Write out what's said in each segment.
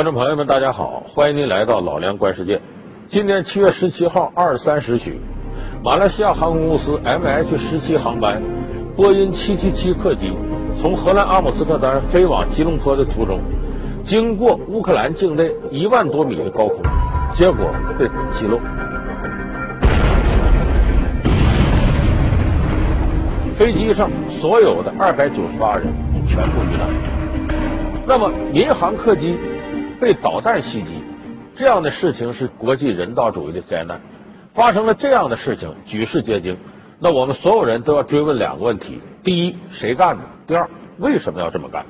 观众朋友们，大家好，欢迎您来到老梁观世界。今年七月十七号二三时许，马来西亚航空公司 MH 十七航班波音七七七客机从荷兰阿姆斯特丹飞往吉隆坡的途中，经过乌克兰境内一万多米的高空，结果被击落。飞机上所有的二百九十八人全部遇难。那么民航客机。被导弹袭击，这样的事情是国际人道主义的灾难。发生了这样的事情，举世皆惊。那我们所有人都要追问两个问题：第一，谁干的？第二，为什么要这么干？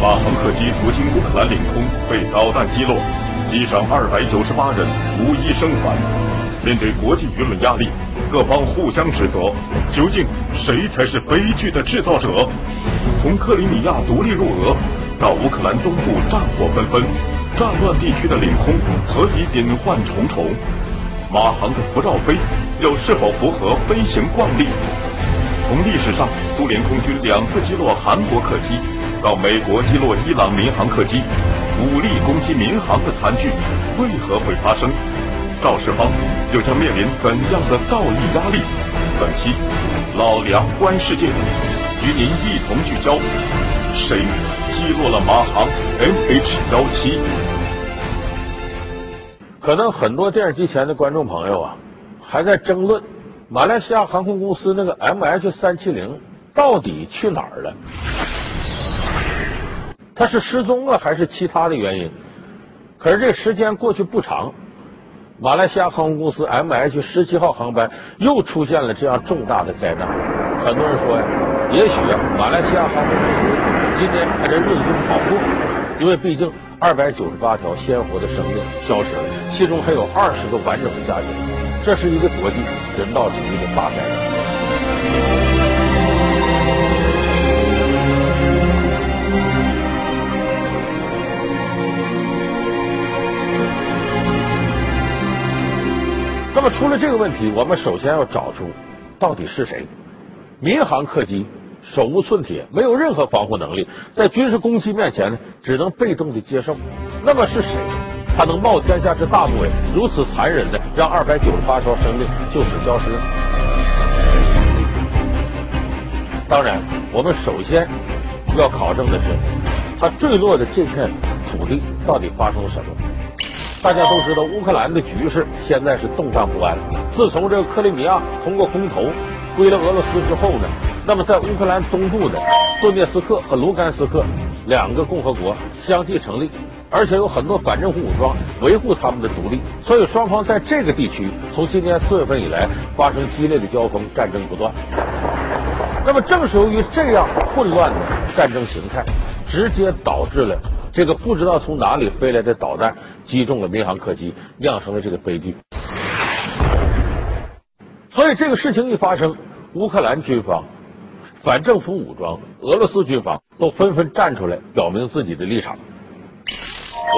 马航客机途经乌克兰领空，被导弹击落，机上二百九十八人无一生还。面对国际舆论压力。各方互相指责，究竟谁才是悲剧的制造者？从克里米亚独立入俄，到乌克兰东部战火纷纷，战乱地区的领空何其隐患重重？马航的不绕飞，又是否符合飞行惯例？从历史上苏联空军两次击落韩国客机，到美国击落伊朗民航客机，武力攻击民航的惨剧为何会发生？肇事方又将面临怎样的道义压力？本期老梁观世界与您一同聚焦：谁击落了马航 MH 幺七？可能很多电视机前的观众朋友啊，还在争论马来西亚航空公司那个 MH 三七零到底去哪儿了？它是失踪了还是其他的原因？可是这时间过去不长。马来西亚航空公司 MH 十七号航班又出现了这样重大的灾难，很多人说呀，也许啊马来西亚航空公司今天还在日子就好过，因为毕竟二百九十八条鲜活的生命消失了，其中还有二十个完整的家庭，这是一个国际人道主义的大灾难。那么，出了这个问题，我们首先要找出到底是谁。民航客机手无寸铁，没有任何防护能力，在军事攻击面前呢，只能被动的接受。那么是谁？他能冒天下之大不韪，如此残忍的让二百九十八条生命就此消失？当然，我们首先要考证的是，它坠落的这片土地到底发生了什么？大家都知道，乌克兰的局势现在是动荡不安。自从这个克里米亚通过公投归了俄罗斯之后呢，那么在乌克兰东部的顿涅斯克和卢甘斯克两个共和国相继成立，而且有很多反政府武装维护他们的独立，所以双方在这个地区从今年四月份以来发生激烈的交锋，战争不断。那么正是由于这样混乱的战争形态，直接导致了。这个不知道从哪里飞来的导弹击中了民航客机，酿成了这个悲剧。所以这个事情一发生，乌克兰军方、反政府武装、俄罗斯军方都纷纷站出来表明自己的立场。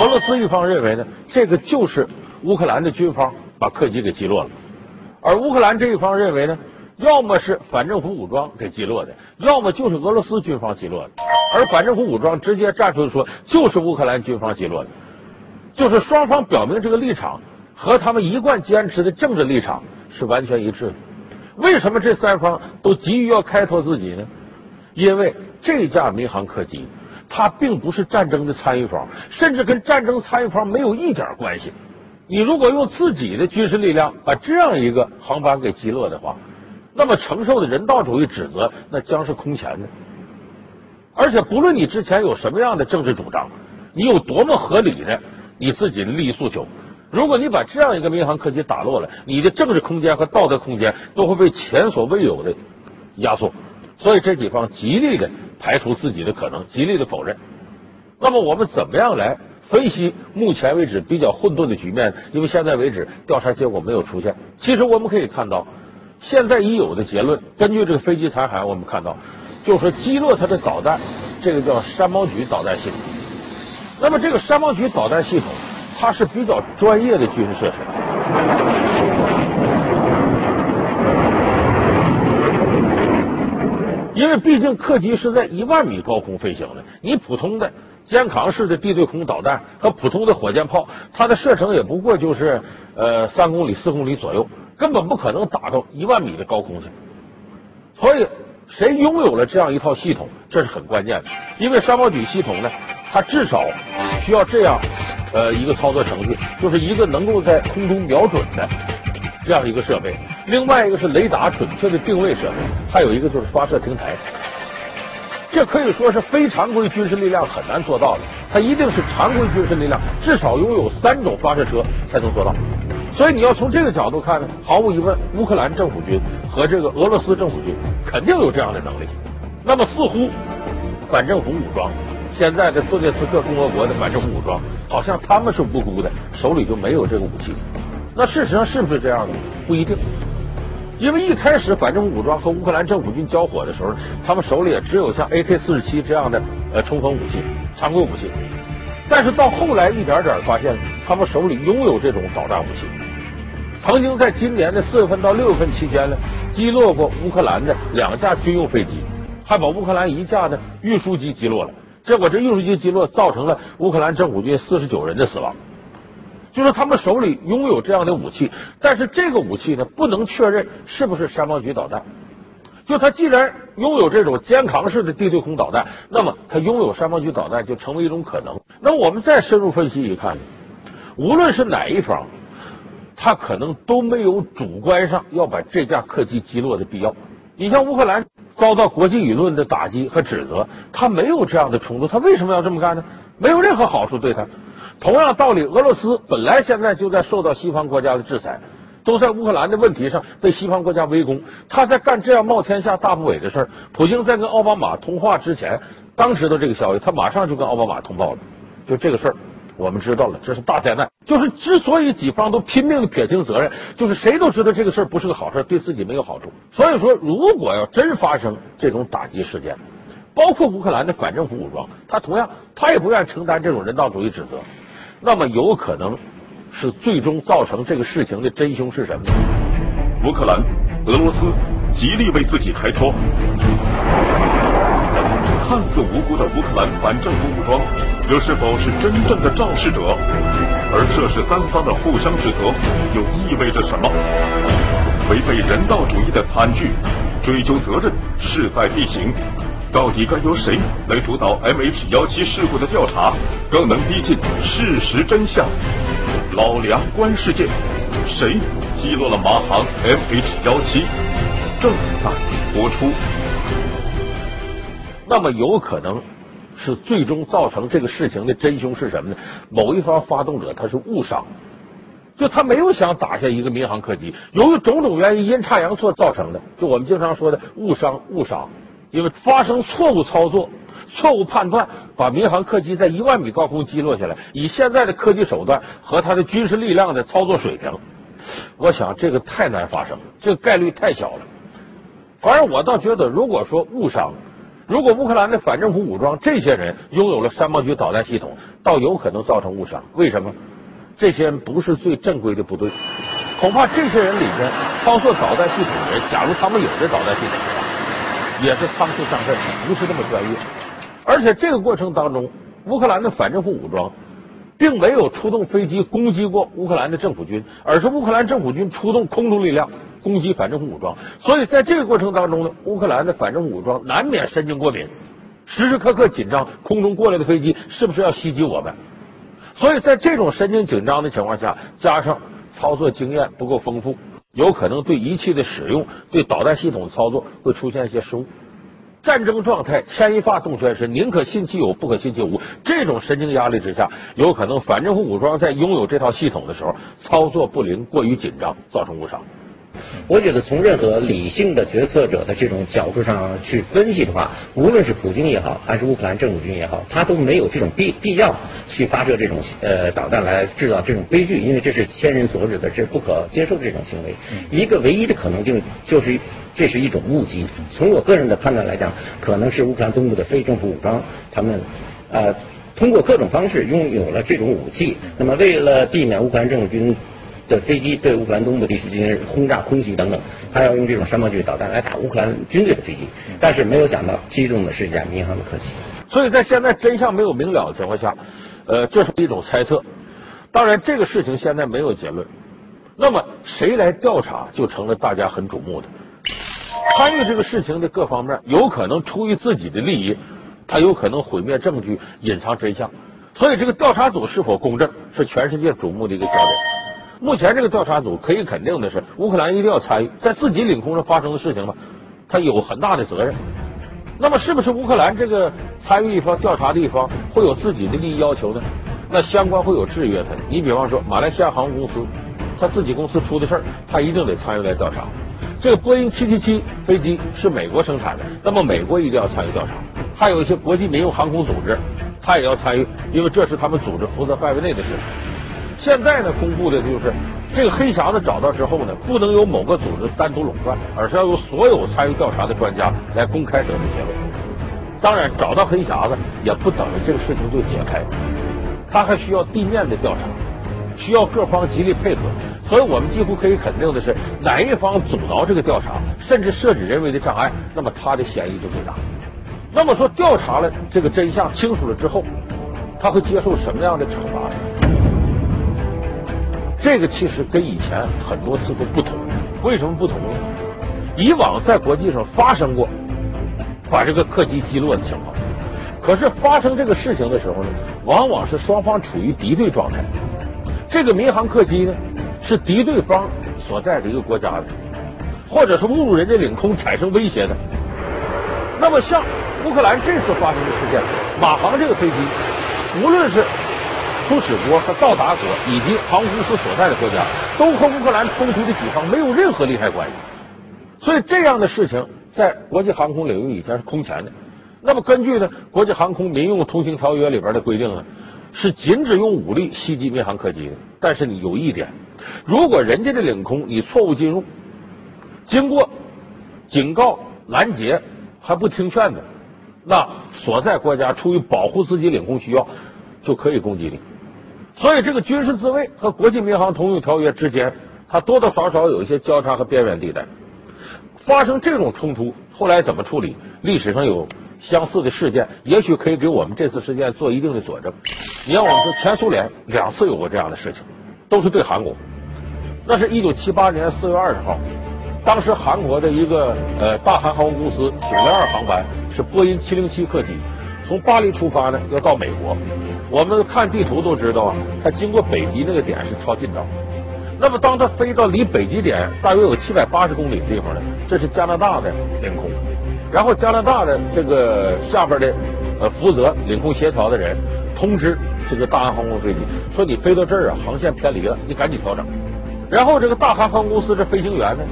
俄罗斯一方认为呢，这个就是乌克兰的军方把客机给击落了，而乌克兰这一方认为呢。要么是反政府武装给击落的，要么就是俄罗斯军方击落的。而反政府武装直接站出来说，就是乌克兰军方击落的。就是双方表明这个立场和他们一贯坚持的政治立场是完全一致的。为什么这三方都急于要开拓自己呢？因为这架民航客机它并不是战争的参与方，甚至跟战争参与方没有一点关系。你如果用自己的军事力量把这样一个航班给击落的话，那么承受的人道主义指责，那将是空前的。而且不论你之前有什么样的政治主张，你有多么合理的你自己的利益诉求，如果你把这样一个民航客机打落了，你的政治空间和道德空间都会被前所未有的压缩。所以这几方极力的排除自己的可能，极力的否认。那么我们怎么样来分析目前为止比较混沌的局面？因为现在为止调查结果没有出现。其实我们可以看到。现在已有的结论，根据这个飞机残骸，我们看到，就说击落它的导弹，这个叫山毛榉导弹系统。那么这个山毛榉导弹系统，它是比较专业的军事设施。因为毕竟客机是在一万米高空飞行的，你普通的肩扛式的地对空导弹和普通的火箭炮，它的射程也不过就是呃三公里、四公里左右，根本不可能打到一万米的高空去。所以，谁拥有了这样一套系统，这是很关键的。因为山毛榉系统呢，它至少需要这样呃一个操作程序，就是一个能够在空中瞄准的这样一个设备，另外一个是雷达准确的定位设备，还有一个就是发射平台。这可以说是非常规军事力量很难做到的，它一定是常规军事力量至少拥有三种发射车才能做到。所以你要从这个角度看呢，毫无疑问，乌克兰政府军和这个俄罗斯政府军肯定有这样的能力。那么似乎反政府武装现在的顿涅茨克共和国的反政府武装，好像他们是无辜的，手里就没有这个武器。那事实上是不是这样呢？不一定。因为一开始反政府武装和乌克兰政府军交火的时候，他们手里也只有像 AK 四十七这样的呃冲锋武器、常规武器。但是到后来一点点发现，他们手里拥有这种导弹武器。曾经在今年的四月份到六月份期间呢，击落过乌克兰的两架军用飞机，还把乌克兰一架的运输机击落了。结果这运输机击落，造成了乌克兰政府军四十九人的死亡。就是他们手里拥有这样的武器，但是这个武器呢，不能确认是不是山毛榉导弹。就他既然拥有这种肩扛式的地对空导弹，那么他拥有山毛榉导弹就成为一种可能。那我们再深入分析一看，无论是哪一方，他可能都没有主观上要把这架客机击落的必要。你像乌克兰遭到国际舆论的打击和指责，他没有这样的冲突，他为什么要这么干呢？没有任何好处对他。同样道理，俄罗斯本来现在就在受到西方国家的制裁，都在乌克兰的问题上被西方国家围攻。他在干这样冒天下大不韪的事儿。普京在跟奥巴马通话之前，刚知道这个消息，他马上就跟奥巴马通报了。就这个事儿，我们知道了，这是大灾难。就是之所以几方都拼命的撇清责任，就是谁都知道这个事儿不是个好事，对自己没有好处。所以说，如果要真发生这种打击事件，包括乌克兰的反政府武装，他同样他也不愿意承担这种人道主义指责。那么有可能是最终造成这个事情的真凶是什么？乌克兰、俄罗斯极力为自己开脱。看似无辜的乌克兰反政府武装，又是否是真正的肇事者？而涉事三方的互相指责，又意味着什么？违背人道主义的惨剧，追究责任势在必行。到底该由谁来主导 MH17 事故的调查，更能逼近事实真相？老梁观世界，谁击落了马航 MH17？正在播出。那么有可能是最终造成这个事情的真凶是什么呢？某一方发动者他是误伤，就他没有想打下一个民航客机，由于种种原因阴差阳错造成的，就我们经常说的误伤误伤。因为发生错误操作、错误判断，把民航客机在一万米高空击落下来。以现在的科技手段和他的军事力量的操作水平，我想这个太难发生，这个概率太小了。反正我倒觉得，如果说误伤，如果乌克兰的反政府武装这些人拥有了山毛榉导弹系统，倒有可能造成误伤。为什么？这些人不是最正规的部队，恐怕这些人里边包括导弹系统的人，假如他们有这导弹系统的话。也是仓促上阵，不是那么专业。而且这个过程当中，乌克兰的反政府武装并没有出动飞机攻击过乌克兰的政府军，而是乌克兰政府军出动空中力量攻击反政府武装。所以在这个过程当中呢，乌克兰的反政府武装难免神经过敏，时时刻刻紧张空中过来的飞机是不是要袭击我们。所以在这种神经紧张的情况下，加上操作经验不够丰富。有可能对仪器的使用、对导弹系统的操作会出现一些失误。战争状态牵一发动全身，宁可信其有，不可信其无。这种神经压力之下，有可能反政府武装在拥有这套系统的时候，操作不灵、过于紧张，造成误伤。我觉得从任何理性的决策者的这种角度上去分析的话，无论是普京也好，还是乌克兰政府军也好，他都没有这种必必要去发射这种呃导弹来制造这种悲剧，因为这是千人所指的，这是不可接受的这种行为。一个唯一的可能性就是这是一种误击。从我个人的判断来讲，可能是乌克兰东部的非政府武装他们呃通过各种方式拥有了这种武器。那么为了避免乌克兰政府军。的飞机对乌克兰东部地区进行轰炸、空袭等等，他要用这种山炮距离导弹来打乌克兰军队的飞机，但是没有想到击中的是一架民航的客机。所以在现在真相没有明了的情况下，呃，这是一种猜测。当然，这个事情现在没有结论。那么谁来调查，就成了大家很瞩目的。参与这个事情的各方面，有可能出于自己的利益，他有可能毁灭证据、隐藏真相。所以，这个调查组是否公正，是全世界瞩目的一个焦点。目前，这个调查组可以肯定的是，乌克兰一定要参与，在自己领空上发生的事情呢，他有很大的责任。那么，是不是乌克兰这个参与一方、调查的一方会有自己的利益要求呢？那相关会有制约他。你比方说，马来西亚航空公司，他自己公司出的事儿，他一定得参与来调查。这个波音777飞机是美国生产的，那么美国一定要参与调查。还有一些国际民用航空组织，他也要参与，因为这是他们组织负责范围内的事情。现在呢，公布的就是这个黑匣子找到之后呢，不能由某个组织单独垄断，而是要由所有参与调查的专家来公开得出结论。当然，找到黑匣子也不等于这个事情就解开，他还需要地面的调查，需要各方极力配合。所以我们几乎可以肯定的是，哪一方阻挠这个调查，甚至设置人为的障碍，那么他的嫌疑就最大。那么说，调查了这个真相清楚了之后，他会接受什么样的惩罚呢？这个其实跟以前很多次都不同。为什么不同呢？以往在国际上发生过把这个客机击落的情况，可是发生这个事情的时候呢，往往是双方处于敌对状态。这个民航客机呢，是敌对方所在的一个国家的，或者是误入人家领空产生威胁的。那么像乌克兰这次发生的事件，马航这个飞机，无论是出使国和到达国以及航空公司所在的国家，都和乌克兰冲突的几方没有任何利害关系，所以这样的事情在国际航空领域以前是空前的。那么根据呢国际航空民用通行条约里边的规定呢，是禁止用武力袭击民航客机的。但是你有一点，如果人家的领空你错误进入，经过警告拦截还不听劝的，那所在国家出于保护自己领空需要，就可以攻击你。所以，这个军事自卫和国际民航通用条约之间，它多多少少有一些交叉和边缘地带。发生这种冲突，后来怎么处理？历史上有相似的事件，也许可以给我们这次事件做一定的佐证。你要我们说，前苏联两次有过这样的事情，都是对韩国。那是一九七八年四月二十号，当时韩国的一个呃大韩航空公司九零二航班是波音七零七客机，从巴黎出发呢，要到美国。我们看地图都知道啊，它经过北极那个点是超近道。那么，当它飞到离北极点大约有七百八十公里的地方呢，这是加拿大的领空。然后，加拿大的这个下边的呃负责领空协调的人通知这个大韩航空飞机说：“你飞到这儿啊，航线偏离了，你赶紧调整。”然后，这个大韩航空公司这飞行员呢，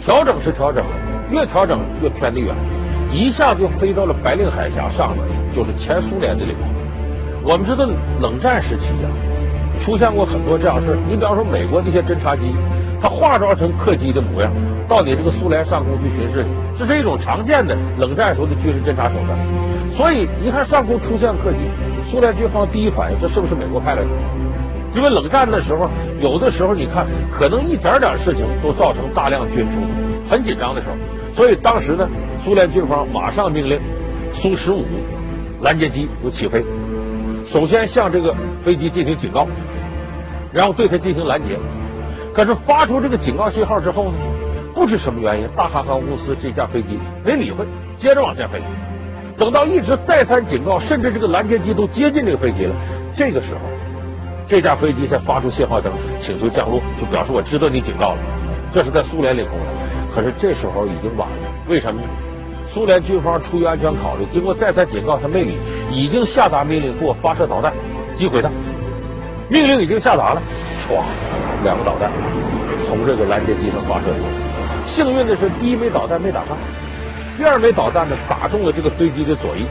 调整是调整了，越调整越偏得远，一下就飞到了白令海峡上面，就是前苏联的领空。我们知道冷战时期呀，出现过很多这样事你比方说美国那些侦察机，它化妆成客机的模样，到你这个苏联上空去巡视，这是一种常见的冷战时候的军事侦察手段。所以一看上空出现客机，苏联军方第一反应这是不是美国派来的？因为冷战的时候，有的时候你看可能一点点事情都造成大量军冲突，很紧张的时候。所以当时呢，苏联军方马上命令苏十五拦截机就起飞。首先向这个飞机进行警告，然后对它进行拦截。可是发出这个警告信号之后呢，不知什么原因，大韩航空公司这架飞机没理会，接着往前飞。等到一直再三警告，甚至这个拦截机都接近这个飞机了，这个时候，这架飞机才发出信号灯，请求降落，就表示我知道你警告了。这是在苏联领空的，可是这时候已经晚了。为什么呢？苏联军方出于安全考虑，经过再三警告，他没理，已经下达命令给我发射导弹，击毁它。命令已经下达了，唰，两个导弹从这个拦截机上发射。幸运的是，第一枚导弹没打上，第二枚导弹呢打中了这个飞机的左翼，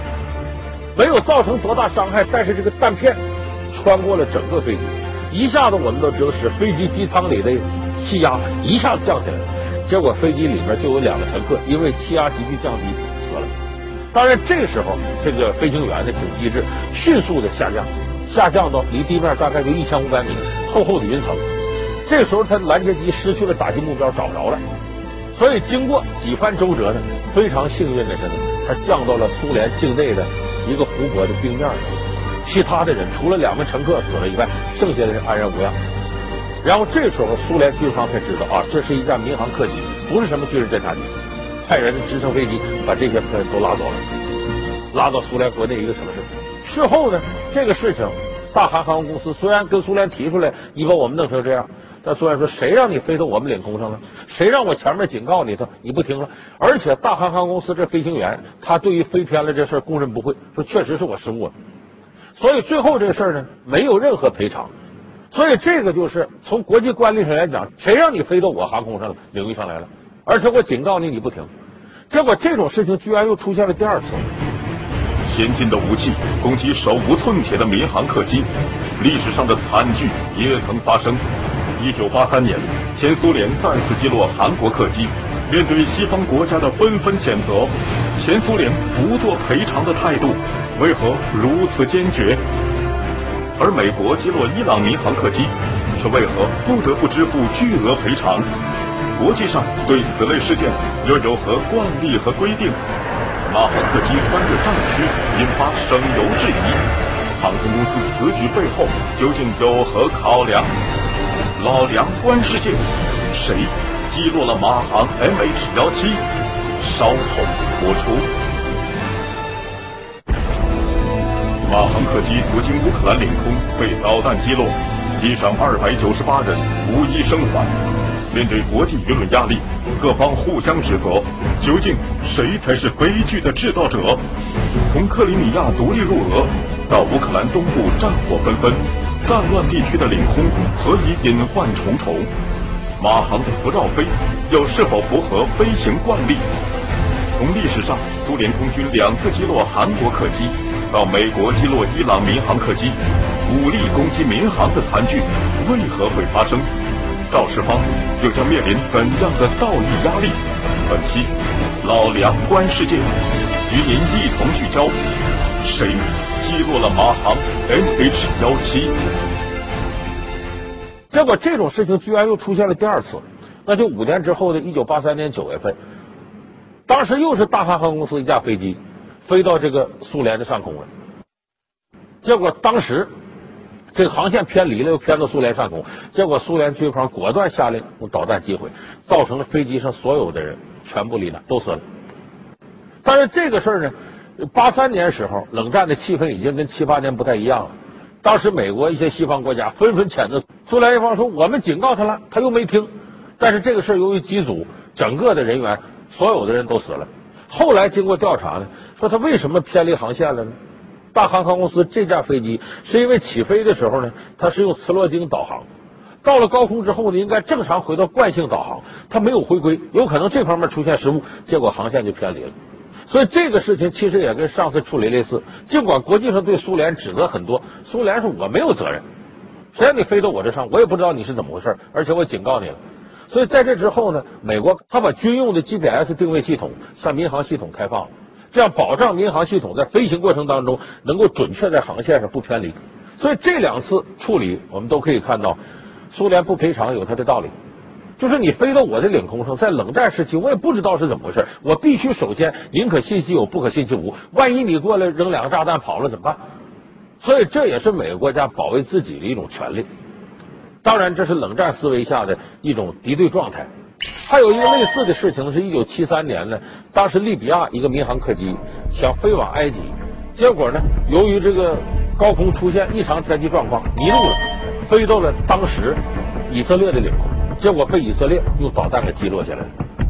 没有造成多大伤害，但是这个弹片穿过了整个飞机，一下子我们都知道使飞机机舱里的气压一下子降下来了。结果飞机里面就有两个乘客，因为气压急剧降低死了。当然，这时候这个飞行员呢挺机智，迅速的下降，下降到离地面大概就一千五百米，厚厚的云层，这时候他拦截机失去了打击目标，找不着了。所以经过几番周折呢，非常幸运的是呢，他降到了苏联境内的一个湖泊的冰面上。其他的人除了两名乘客死了以外，剩下的人安然无恙。然后这时候苏联军方才知道啊，这是一架民航客机，不是什么军事侦察机，派人的直升飞机把这些客人都拉走了，拉到苏联国内一个城市。事后呢，这个事情。大韩航空公司虽然跟苏联提出来，你把我们弄成这样，但苏联说谁让你飞到我们领空上了？谁让我前面警告你的，你不听了？而且大韩航空公司这飞行员，他对于飞偏了这事供认不讳，说确实是我失误了。所以最后这个事儿呢，没有任何赔偿。所以这个就是从国际惯例上来讲，谁让你飞到我航空上领域上来了？而且我警告你，你不听，结果这种事情居然又出现了第二次。先进的武器攻击手无寸铁的民航客机，历史上的惨剧也曾发生。一九八三年，前苏联再次击落韩国客机，面对西方国家的纷纷谴责，前苏联不做赔偿的态度为何如此坚决？而美国击落伊朗民航客机，却为何不得不支付巨额赔偿？国际上对此类事件又有何惯例和规定？马航客机穿越战区，引发省油质疑。航空公司此举背后究竟有何考量？老梁观世界，谁击落了马航 MH 幺七？稍后播出。马航客机途经乌克兰领空被导弹击落，机上二百九十八人无一生还。面对国际舆论压力，各方互相指责，究竟谁才是悲剧的制造者？从克里米亚独立入俄，到乌克兰东部战火纷纷，战乱地区的领空何以隐患重重？马航的不绕飞，又是否符合飞行惯例？从历史上苏联空军两次击落韩国客机，到美国击落伊朗民航客机，武力攻击民航的惨剧为何会发生？肇事方又将面临怎样的道义压力？本期老梁观世界与您一同聚焦：谁击落了马航 MH 幺七？结果这种事情居然又出现了第二次，那就五年之后的一九八三年九月份，当时又是大韩航空公司一架飞机飞到这个苏联的上空了，结果当时。这个航线偏离了，又偏到苏联上空，结果苏联军方果断下令用导弹击毁，造成了飞机上所有的人全部罹难，都死了。但是这个事儿呢，八三年时候，冷战的气氛已经跟七八年不太一样了。当时美国一些西方国家纷纷谴责苏联一方，说我们警告他了，他又没听。但是这个事儿由于机组整个的人员，所有的人都死了。后来经过调查呢，说他为什么偏离航线了呢？大航空公司这架飞机是因为起飞的时候呢，它是用磁罗经导航，到了高空之后呢，应该正常回到惯性导航，它没有回归，有可能这方面出现失误，结果航线就偏离了。所以这个事情其实也跟上次处理类似，尽管国际上对苏联指责很多，苏联说我没有责任，谁让你飞到我这上，我也不知道你是怎么回事，而且我警告你了。所以在这之后呢，美国他把军用的 GPS 定位系统向民航系统开放了。这样保障民航系统在飞行过程当中能够准确在航线上不偏离，所以这两次处理我们都可以看到，苏联不赔偿有它的道理。就是你飞到我的领空上，在冷战时期我也不知道是怎么回事，我必须首先宁可信其有，不可信其无。万一你过来扔两个炸弹跑了怎么办？所以这也是每个国家保卫自己的一种权利。当然，这是冷战思维下的一种敌对状态。还有一个类似的事情是，一九七三年呢，当时利比亚一个民航客机想飞往埃及，结果呢，由于这个高空出现异常天气状况，迷路了，飞到了当时以色列的领空，结果被以色列用导弹给击落下来了。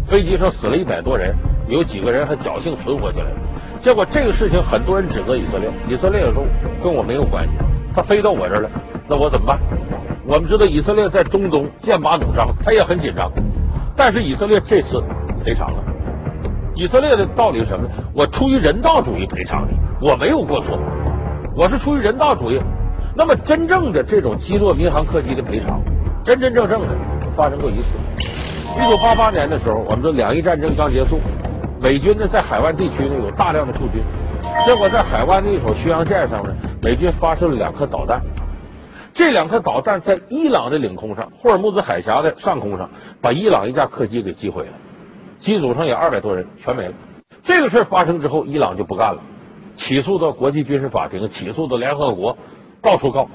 飞机上死了一百多人，有几个人还侥幸存活下来。结果这个事情很多人指责以色列，以色列也说跟我没有关系，他飞到我这儿了，那我怎么办？我们知道以色列在中东剑拔弩张，他也很紧张。但是以色列这次赔偿了。以色列的道理是什么呢？我出于人道主义赔偿你，我没有过错，我是出于人道主义。那么真正的这种击落民航客机的赔偿，真真正正的发生过一次。一九八八年的时候，我们说两伊战争刚结束，美军呢在海湾地区呢有大量的驻军，结果在海湾的一所巡洋舰上呢，美军发射了两颗导弹。这两颗导弹在伊朗的领空上，霍尔木兹海峡的上空上，把伊朗一架客机给击毁了，机组上有二百多人全没了。这个事儿发生之后，伊朗就不干了，起诉到国际军事法庭，起诉到联合国，到处告。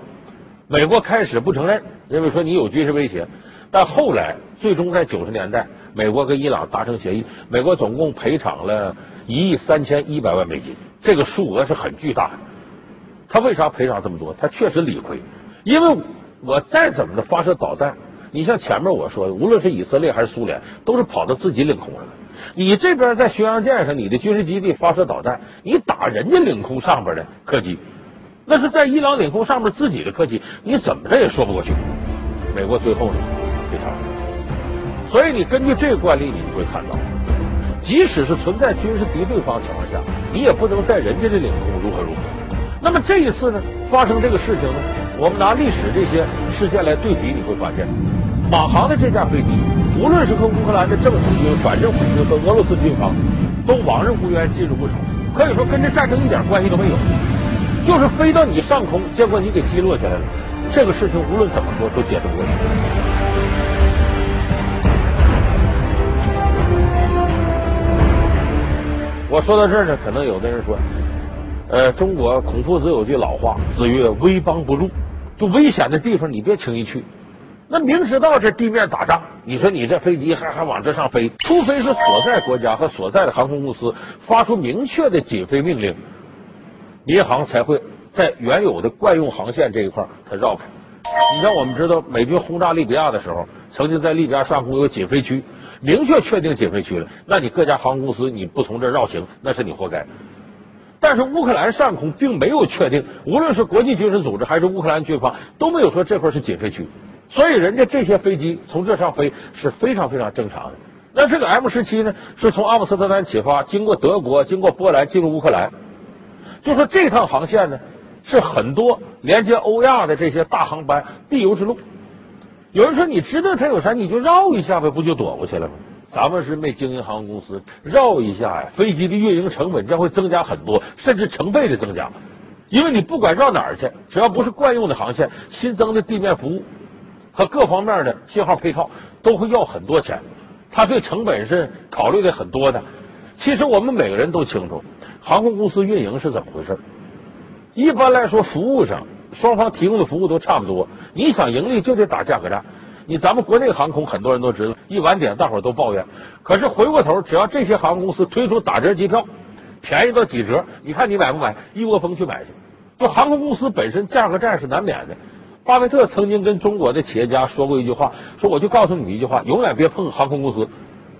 美国开始不承认，认为说你有军事威胁，但后来最终在九十年代，美国跟伊朗达成协议，美国总共赔偿了一亿三千一百万美金，这个数额是很巨大的。他为啥赔偿这么多？他确实理亏，因为我再怎么着发射导弹，你像前面我说的，无论是以色列还是苏联，都是跑到自己领空上的。你这边在巡洋舰上，你的军事基地发射导弹，你打人家领空上边的客机。那是在伊朗领空上面自己的客机，你怎么着也说不过去。美国最后呢赔偿。所以你根据这个惯例，你就会看到，即使是存在军事敌对方情况下，你也不能在人家的领空如何如何。那么这一次呢，发生这个事情呢，我们拿历史这些事件来对比，你会发现，马航的这架飞机，无论是和乌克兰的政府军、反政府军和俄罗斯军方，都往日无冤，近日不仇，可以说跟这战争一点关系都没有。就是飞到你上空，结果你给击落下来了。这个事情无论怎么说都解释不过去。我说到这儿呢，可能有的人说，呃，中国孔夫子有句老话，子曰：“危邦不入。”就危险的地方你别轻易去。那明知道这地面打仗，你说你这飞机还还往这上飞，除非是所在国家和所在的航空公司发出明确的禁飞命令。民航才会在原有的惯用航线这一块它绕开。你像我们知道，美军轰炸利比亚的时候，曾经在利比亚上空有禁飞区，明确确定禁飞区了。那你各家航空公司你不从这绕行，那是你活该。但是乌克兰上空并没有确定，无论是国际军事组织还是乌克兰军方都没有说这块是禁飞区，所以人家这些飞机从这上飞是非常非常正常的。那这个 M 十七呢，是从阿姆斯特丹起发，经过德国，经过波兰进入乌克兰。就说这趟航线呢，是很多连接欧亚的这些大航班必由之路。有人说，你知道它有啥，你就绕一下呗，不就躲过去了吗？咱们是没经营航空公司，绕一下呀，飞机的运营成本将会增加很多，甚至成倍的增加。因为你不管绕哪儿去，只要不是惯用的航线，新增的地面服务和各方面的信号配套都会要很多钱。它对成本是考虑的很多的。其实我们每个人都清楚。航空公司运营是怎么回事？一般来说，服务上双方提供的服务都差不多。你想盈利就得打价格战。你咱们国内航空很多人都知道，一晚点大伙儿都抱怨。可是回过头，只要这些航空公司推出打折机票，便宜到几折，你看你买不买？一窝蜂去买去。就航空公司本身价格战是难免的。巴菲特曾经跟中国的企业家说过一句话，说我就告诉你一句话，永远别碰航空公司。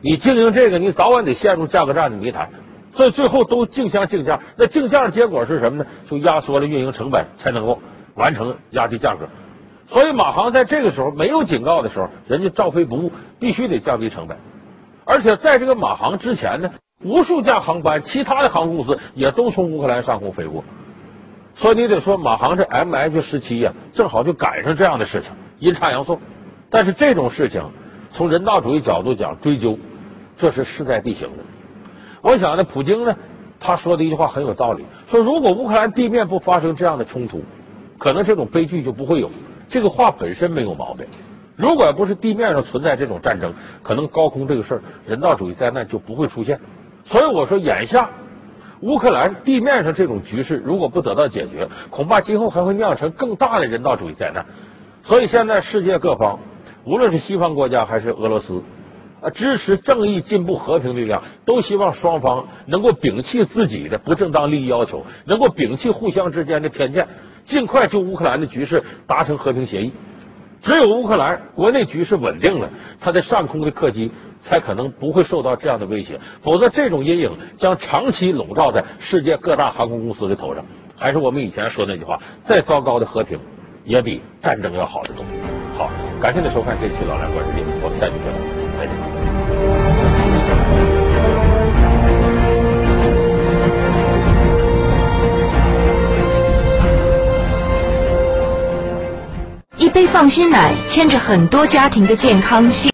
你经营这个，你早晚得陷入价格战的泥潭。所以最后都竞相竞价，那竞价的结果是什么呢？就压缩了运营成本，才能够完成压低价格。所以马航在这个时候没有警告的时候，人家照飞不误，必须得降低成本。而且在这个马航之前呢，无数架航班，其他的航空公司也都从乌克兰上空飞过。所以你得说马航这 MH 十七呀，正好就赶上这样的事情，阴差阳错。但是这种事情，从人道主义角度讲追究，这是势在必行的。我想呢，普京呢，他说的一句话很有道理，说如果乌克兰地面不发生这样的冲突，可能这种悲剧就不会有。这个话本身没有毛病。如果不是地面上存在这种战争，可能高空这个事儿，人道主义灾难就不会出现。所以我说，眼下乌克兰地面上这种局势如果不得到解决，恐怕今后还会酿成更大的人道主义灾难。所以现在世界各方，无论是西方国家还是俄罗斯。啊，支持正义、进步、和平力量，都希望双方能够摒弃自己的不正当利益要求，能够摒弃互相之间的偏见，尽快就乌克兰的局势达成和平协议。只有乌克兰国内局势稳定了，它的上空的客机才可能不会受到这样的威胁，否则这种阴影将长期笼罩在世界各大航空公司的头上。还是我们以前说那句话：再糟糕的和平，也比战争要好得多。好，感谢您收看这期《老梁观世界》，我们下期节目再见。一杯放心奶，牵着很多家庭的健康。